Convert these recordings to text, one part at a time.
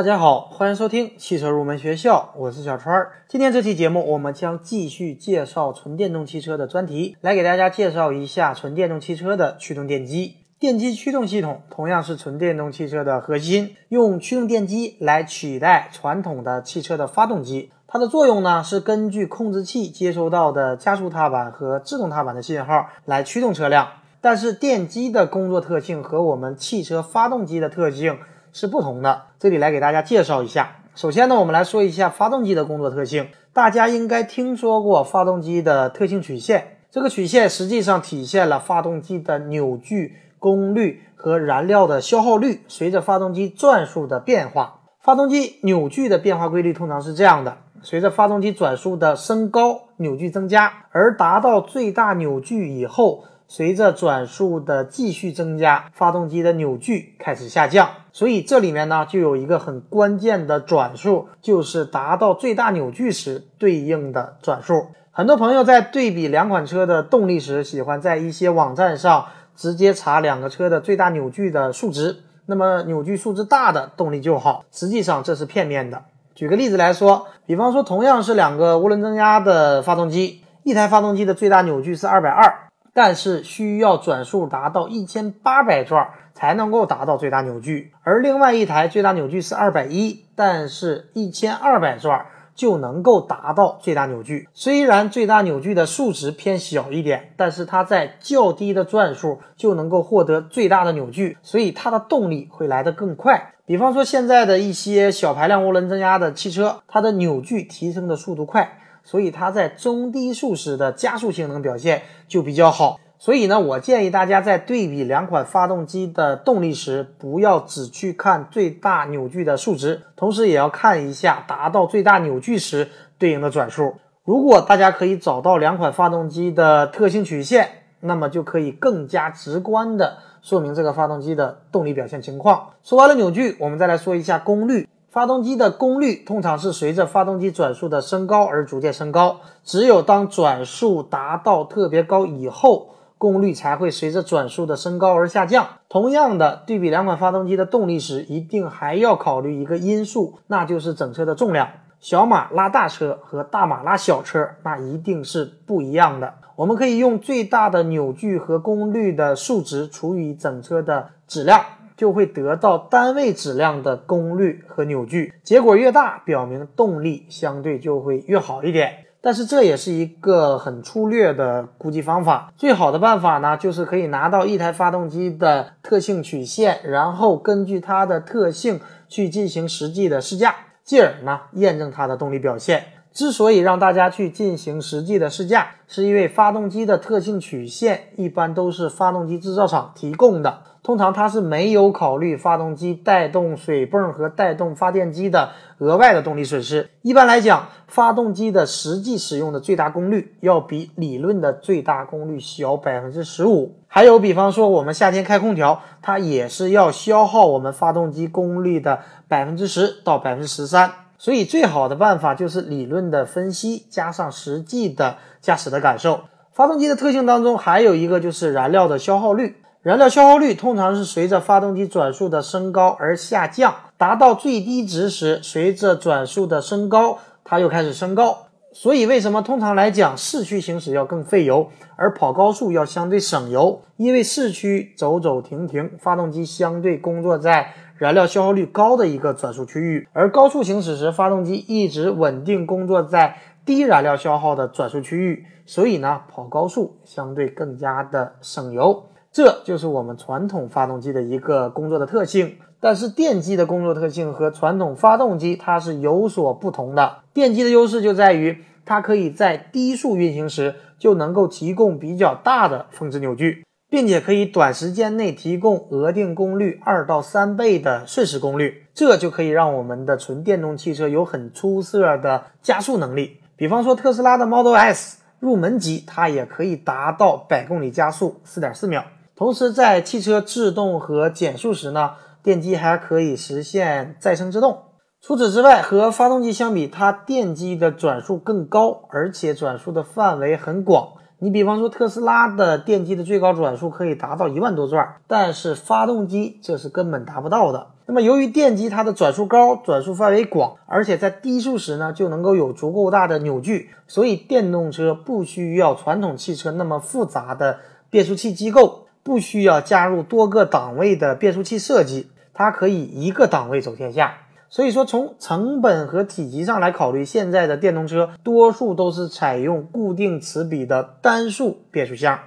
大家好，欢迎收听汽车入门学校，我是小川。今天这期节目，我们将继续介绍纯电动汽车的专题，来给大家介绍一下纯电动汽车的驱动电机。电机驱动系统同样是纯电动汽车的核心，用驱动电机来取代传统的汽车的发动机。它的作用呢，是根据控制器接收到的加速踏板和制动踏板的信号来驱动车辆。但是电机的工作特性和我们汽车发动机的特性。是不同的，这里来给大家介绍一下。首先呢，我们来说一下发动机的工作特性。大家应该听说过发动机的特性曲线，这个曲线实际上体现了发动机的扭矩、功率和燃料的消耗率随着发动机转速的变化。发动机扭矩的变化规律通常是这样的：随着发动机转速的升高，扭矩增加，而达到最大扭矩以后。随着转速的继续增加，发动机的扭矩开始下降。所以这里面呢，就有一个很关键的转速，就是达到最大扭矩时对应的转速。很多朋友在对比两款车的动力时，喜欢在一些网站上直接查两个车的最大扭矩的数值。那么扭矩数值大的动力就好，实际上这是片面的。举个例子来说，比方说同样是两个涡轮增压的发动机，一台发动机的最大扭矩是二百二。但是需要转速达到一千八百转才能够达到最大扭矩，而另外一台最大扭矩是二百一，但是一千二百转就能够达到最大扭矩。虽然最大扭矩的数值偏小一点，但是它在较低的转速就能够获得最大的扭矩，所以它的动力会来得更快。比方说现在的一些小排量涡轮增压的汽车，它的扭矩提升的速度快。所以它在中低速时的加速性能表现就比较好。所以呢，我建议大家在对比两款发动机的动力时，不要只去看最大扭矩的数值，同时也要看一下达到最大扭矩时对应的转速。如果大家可以找到两款发动机的特性曲线，那么就可以更加直观的说明这个发动机的动力表现情况。说完了扭矩，我们再来说一下功率。发动机的功率通常是随着发动机转速的升高而逐渐升高，只有当转速达到特别高以后，功率才会随着转速的升高而下降。同样的，对比两款发动机的动力时，一定还要考虑一个因素，那就是整车的重量。小马拉大车和大马拉小车，那一定是不一样的。我们可以用最大的扭矩和功率的数值除以整车的质量。就会得到单位质量的功率和扭矩，结果越大，表明动力相对就会越好一点。但是这也是一个很粗略的估计方法。最好的办法呢，就是可以拿到一台发动机的特性曲线，然后根据它的特性去进行实际的试驾，继而呢验证它的动力表现。之所以让大家去进行实际的试驾，是因为发动机的特性曲线一般都是发动机制造厂提供的。通常它是没有考虑发动机带动水泵和带动发电机的额外的动力损失。一般来讲，发动机的实际使用的最大功率要比理论的最大功率小百分之十五。还有，比方说我们夏天开空调，它也是要消耗我们发动机功率的百分之十到百分之十三。所以，最好的办法就是理论的分析加上实际的驾驶的感受。发动机的特性当中还有一个就是燃料的消耗率。燃料消耗率通常是随着发动机转速的升高而下降，达到最低值时，随着转速的升高，它又开始升高。所以，为什么通常来讲，市区行驶要更费油，而跑高速要相对省油？因为市区走走停停，发动机相对工作在燃料消耗率高的一个转速区域，而高速行驶时，发动机一直稳定工作在低燃料消耗的转速区域，所以呢，跑高速相对更加的省油。这就是我们传统发动机的一个工作的特性，但是电机的工作特性和传统发动机它是有所不同的。电机的优势就在于它可以在低速运行时就能够提供比较大的峰值扭矩，并且可以短时间内提供额定功率二到三倍的瞬时功率，这就可以让我们的纯电动汽车有很出色的加速能力。比方说特斯拉的 Model S 入门级，它也可以达到百公里加速四点四秒。同时，在汽车制动和减速时呢，电机还可以实现再生制动。除此之外，和发动机相比，它电机的转速更高，而且转速的范围很广。你比方说特斯拉的电机的最高转速可以达到一万多转，但是发动机这是根本达不到的。那么由于电机它的转速高、转速范围广，而且在低速时呢就能够有足够大的扭矩，所以电动车不需要传统汽车那么复杂的变速器机构，不需要加入多个档位的变速器设计，它可以一个档位走天下。所以说，从成本和体积上来考虑，现在的电动车多数都是采用固定齿比的单速变速箱。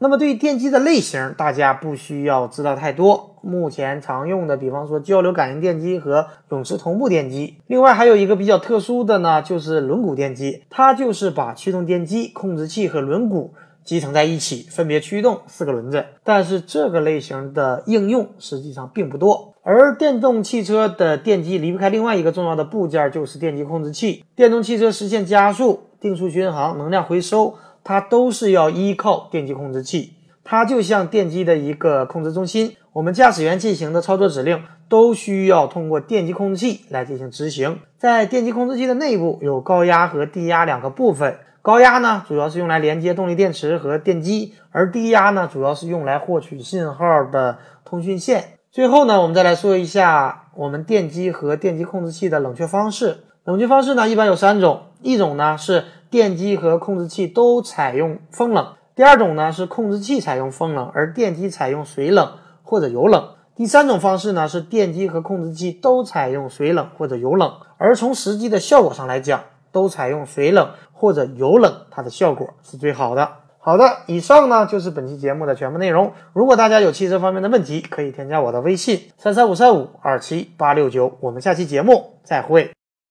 那么，对于电机的类型，大家不需要知道太多。目前常用的，比方说交流感应电机和永磁同步电机。另外，还有一个比较特殊的呢，就是轮毂电机，它就是把驱动电机、控制器和轮毂集成在一起，分别驱动四个轮子。但是，这个类型的应用实际上并不多。而电动汽车的电机离不开另外一个重要的部件，就是电机控制器。电动汽车实现加速、定速巡航、能量回收，它都是要依靠电机控制器。它就像电机的一个控制中心，我们驾驶员进行的操作指令都需要通过电机控制器来进行执行。在电机控制器的内部有高压和低压两个部分，高压呢主要是用来连接动力电池和电机，而低压呢主要是用来获取信号的通讯线。最后呢，我们再来说一下我们电机和电机控制器的冷却方式。冷却方式呢，一般有三种：一种呢是电机和控制器都采用风冷；第二种呢是控制器采用风冷，而电机采用水冷或者油冷；第三种方式呢是电机和控制器都采用水冷或者油冷，而从实际的效果上来讲，都采用水冷或者油冷，它的效果是最好的。好的，以上呢就是本期节目的全部内容。如果大家有汽车方面的问题，可以添加我的微信三三五三五二七八六九。我们下期节目再会。